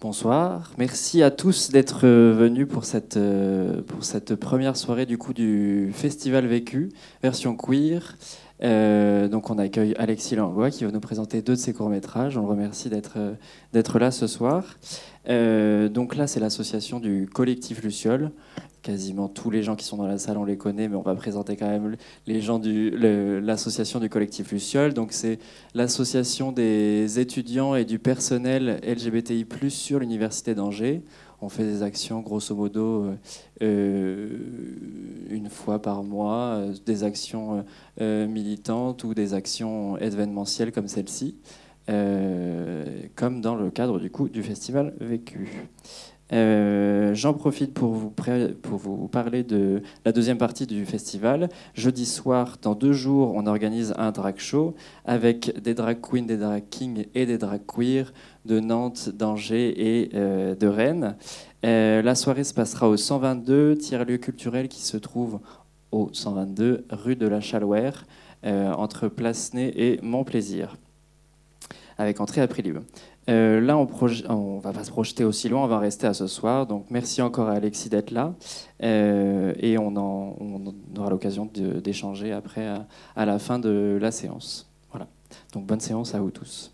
Bonsoir, merci à tous d'être venus pour cette, euh, pour cette première soirée du coup du Festival Vécu, version queer. Euh, donc on accueille Alexis Langlois qui va nous présenter deux de ses courts-métrages. On le remercie d'être là ce soir. Euh, donc là c'est l'association du collectif Luciole quasiment tous les gens qui sont dans la salle, on les connaît, mais on va présenter quand même les gens de l'association du collectif Luciole. Donc c'est l'association des étudiants et du personnel LGBTI+ sur l'université d'Angers. On fait des actions, grosso modo, euh, euh, une fois par mois, euh, des actions militantes ou des actions événementielles comme celle-ci, comme dans le cadre du coup du festival Vécu. Euh, j'en profite pour vous, parler de la deuxième partie du festival. Jeudi soir, dans deux jours, on organise un drag show avec des drag queens, des drag kings et des drag queers de Nantes, d'Angers et euh, de Rennes. Euh, la soirée se passera au 122, tiers-lieu culturel qui se trouve au 122 rue de la Chalouère, entre Placenay et Montplaisir, avec entrée à prix libre. Euh, là, on ne va pas se projeter aussi loin, on va rester à ce soir. Donc, merci encore à Alexis d'être là. Euh, et on, aura l'occasion d'échanger après à, à, la fin de la séance. Voilà. Donc, bonne séance à vous tous.